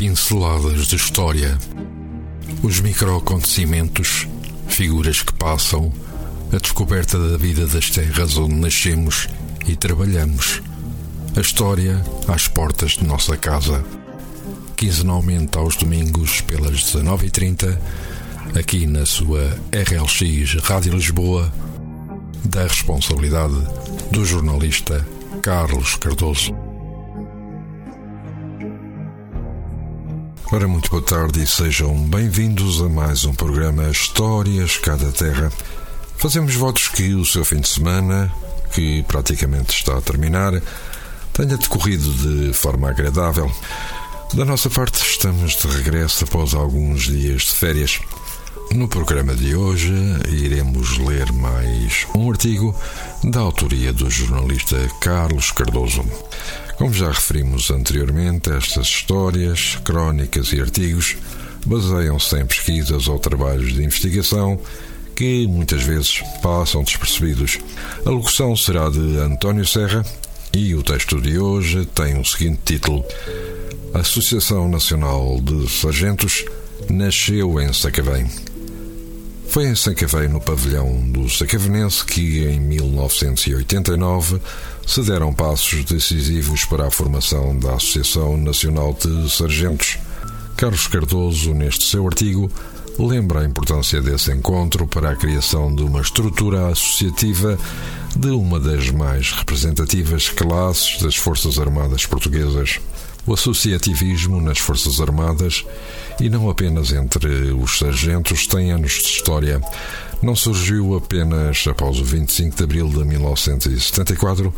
pinceladas de história, os microacontecimentos, figuras que passam, a descoberta da vida das terras onde nascemos e trabalhamos, a história às portas de nossa casa. Quinzenalmente aos domingos pelas 19h30, aqui na sua RLX Rádio Lisboa, da responsabilidade do jornalista Carlos Cardoso. Ora, muito boa tarde e sejam bem-vindos a mais um programa Histórias Cada Terra. Fazemos votos que o seu fim de semana, que praticamente está a terminar, tenha decorrido de forma agradável. Da nossa parte, estamos de regresso após alguns dias de férias. No programa de hoje, iremos ler mais um artigo da autoria do jornalista Carlos Cardoso. Como já referimos anteriormente, estas histórias, crónicas e artigos baseiam-se em pesquisas ou trabalhos de investigação que muitas vezes passam despercebidos. A locução será de António Serra e o texto de hoje tem o seguinte título: Associação Nacional de Sargentos nasceu em Sacavém. Foi em Sacavém, no pavilhão do Sacavenense, que em 1989 se deram passos decisivos para a formação da Associação Nacional de Sargentos. Carlos Cardoso, neste seu artigo, lembra a importância desse encontro para a criação de uma estrutura associativa de uma das mais representativas classes das Forças Armadas Portuguesas. O associativismo nas Forças Armadas, e não apenas entre os sargentos, tem anos de história. Não surgiu apenas após o 25 de abril de 1974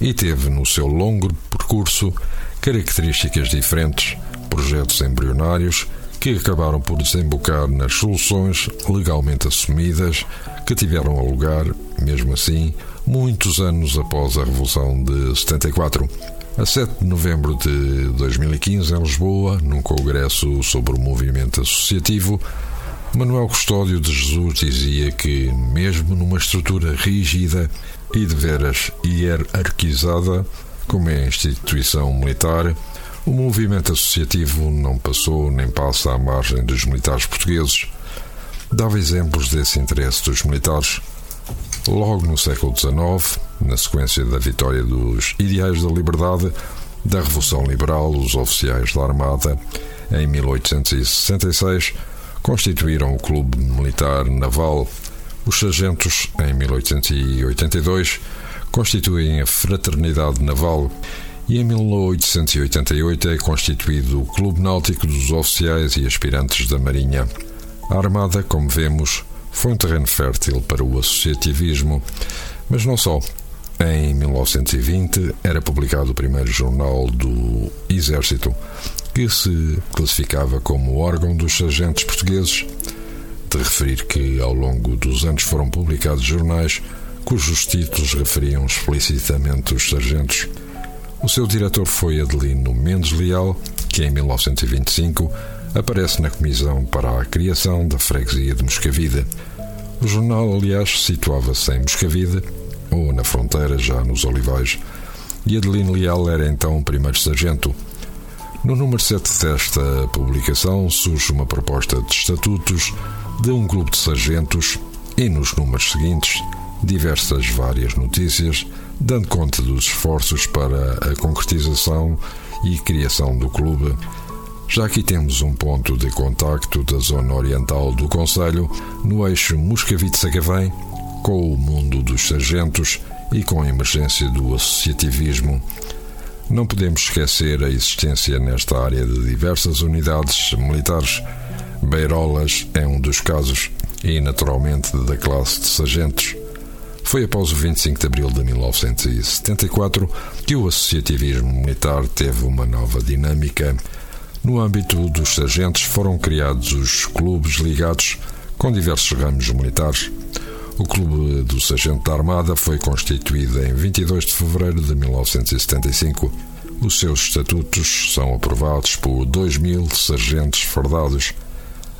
e teve no seu longo percurso características diferentes, projetos embrionários que acabaram por desembocar nas soluções legalmente assumidas que tiveram lugar, mesmo assim, muitos anos após a Revolução de 74. A 7 de novembro de 2015, em Lisboa, num congresso sobre o movimento associativo, Manuel Custódio de Jesus dizia que, mesmo numa estrutura rígida e de veras hierarquizada, como é a instituição militar, o movimento associativo não passou nem passa à margem dos militares portugueses. Dava exemplos desse interesse dos militares. Logo no século XIX, na sequência da vitória dos ideais da liberdade, da Revolução Liberal, os oficiais da Armada, em 1866, constituíram o Clube Militar Naval os sargentos, em 1882, constituem a Fraternidade Naval e em 1888 é constituído o Clube Náutico dos Oficiais e Aspirantes da Marinha. A Armada, como vemos, foi um terreno fértil para o associativismo, mas não só. Em 1920 era publicado o primeiro jornal do Exército, que se classificava como órgão dos sargentos portugueses de referir que, ao longo dos anos, foram publicados jornais cujos títulos referiam explicitamente os sargentos. O seu diretor foi Adelino Mendes Leal, que em 1925 aparece na comissão para a criação da freguesia de Moscavide. O jornal, aliás, situava-se em Moscavide, ou na fronteira, já nos Olivais, e Adelino Leal era então o primeiro sargento. No número 7 desta publicação surge uma proposta de estatutos de um grupo de sargentos e, nos números seguintes, diversas várias notícias, dando conta dos esforços para a concretização e criação do clube. Já aqui temos um ponto de contacto da zona oriental do Conselho, no eixo Moscavite-Sacavém, com o mundo dos sargentos e com a emergência do associativismo. Não podemos esquecer a existência nesta área de diversas unidades militares Beirolas é um dos casos e, naturalmente, da classe de sargentos. Foi após o 25 de abril de 1974 que o associativismo militar teve uma nova dinâmica. No âmbito dos sargentos foram criados os clubes ligados com diversos ramos militares. O Clube do Sargento da Armada foi constituído em 22 de fevereiro de 1975. Os seus estatutos são aprovados por 2 mil sargentos fardados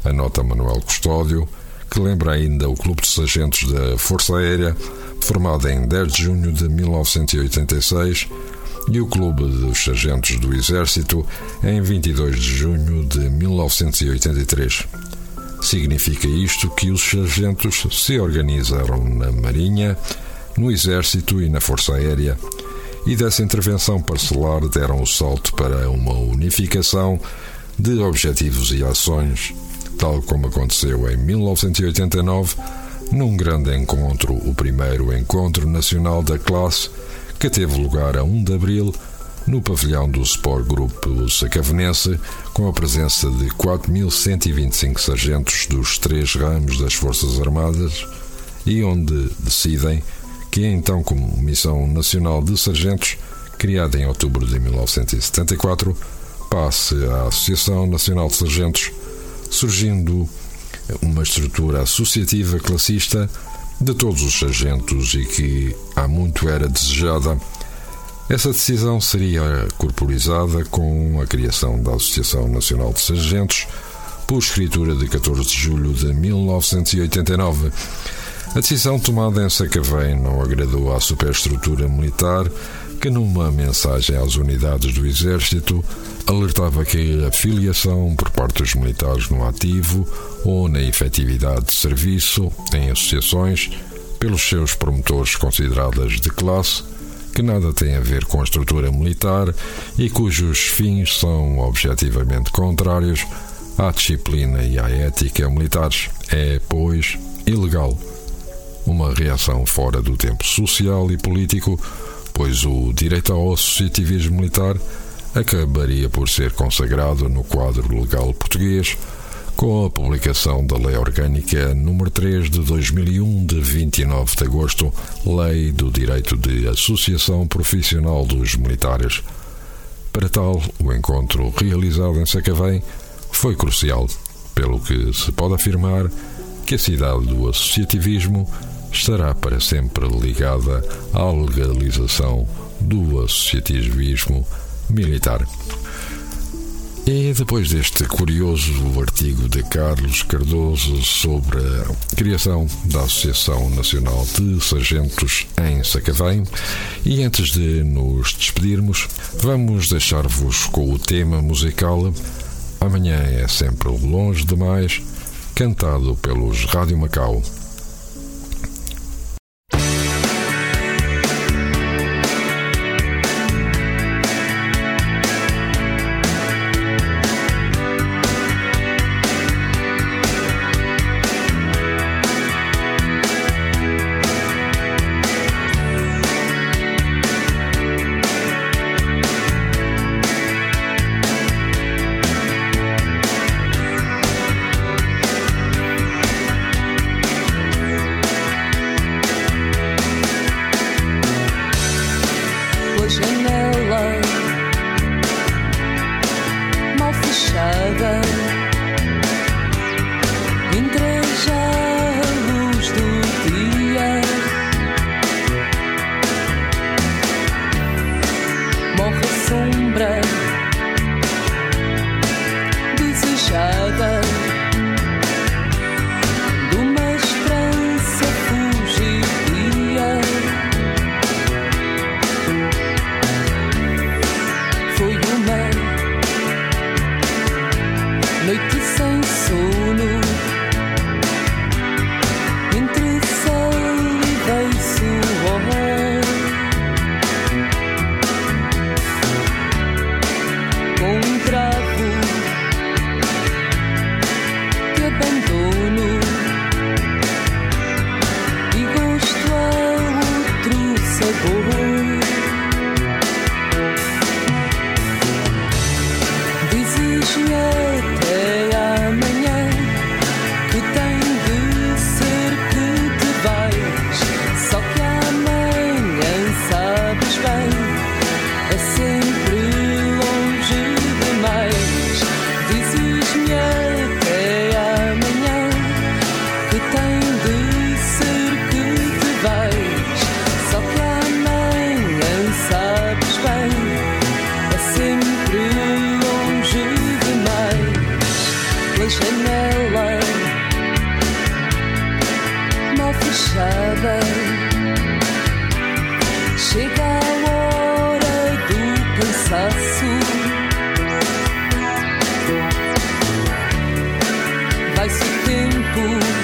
anota Manuel Custódio, que lembra ainda o Clube de Sargentos da Força Aérea, formado em 10 de junho de 1986 e o Clube dos Sargentos do Exército em 22 de junho de 1983. Significa isto que os sargentos se organizaram na Marinha, no Exército e na Força Aérea e dessa intervenção parcelar deram o salto para uma unificação de objetivos e ações, tal como aconteceu em 1989, num grande encontro, o primeiro Encontro Nacional da Classe, que teve lugar a 1 de abril no pavilhão do Sport Grupo Sacavenense, com a presença de 4.125 sargentos dos três ramos das Forças Armadas e onde decidem que é então como Missão Nacional de Sargentos, criada em outubro de 1974, passe à Associação Nacional de Sargentos, surgindo uma estrutura associativa classista de todos os sargentos e que há muito era desejada. Essa decisão seria corporizada com a criação da Associação Nacional de Sargentos, por escritura de 14 de julho de 1989. A decisão tomada em Sacavém não agradou à superestrutura militar, que numa mensagem às unidades do Exército alertava que a filiação por parte dos militares no ativo ou na efetividade de serviço em associações pelos seus promotores consideradas de classe que nada tem a ver com a estrutura militar e cujos fins são objetivamente contrários à disciplina e à ética militares. É, pois, ilegal. Uma reação fora do tempo social e político, pois o direito ao associativismo militar acabaria por ser consagrado no quadro legal português com a publicação da Lei Orgânica nº 3 de 2001 de 29 de agosto, Lei do Direito de Associação Profissional dos Militares. Para tal, o encontro realizado em Sacavém foi crucial, pelo que se pode afirmar que a cidade do associativismo estará para sempre ligada à legalização do associativismo militar. E depois deste curioso artigo de Carlos Cardoso sobre a criação da Associação Nacional de Sargentos em Sacavém, e antes de nos despedirmos, vamos deixar-vos com o tema musical Amanhã é sempre longe demais, cantado pelos Rádio Macau. Yeah. E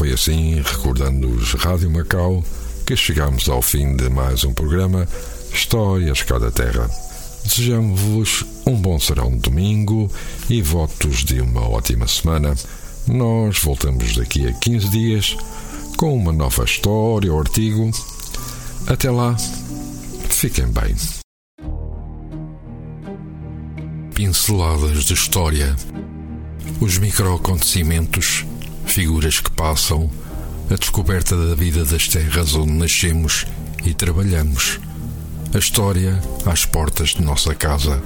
foi assim, recordando-nos Rádio Macau, que chegamos ao fim de mais um programa Histórias Cada Terra. Desejamos-vos um bom serão de domingo e votos de uma ótima semana. Nós voltamos daqui a 15 dias com uma nova história ou artigo. Até lá, fiquem bem. Pinceladas de História Os microacontecimentos figuras que passam, a descoberta da vida das terras onde nascemos e trabalhamos, a história às portas de nossa casa.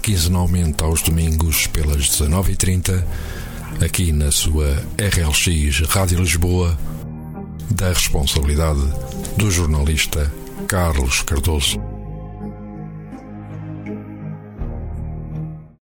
Quinzenalmente aos domingos pelas 19h30, aqui na sua RLX Rádio Lisboa, da responsabilidade do jornalista Carlos Cardoso.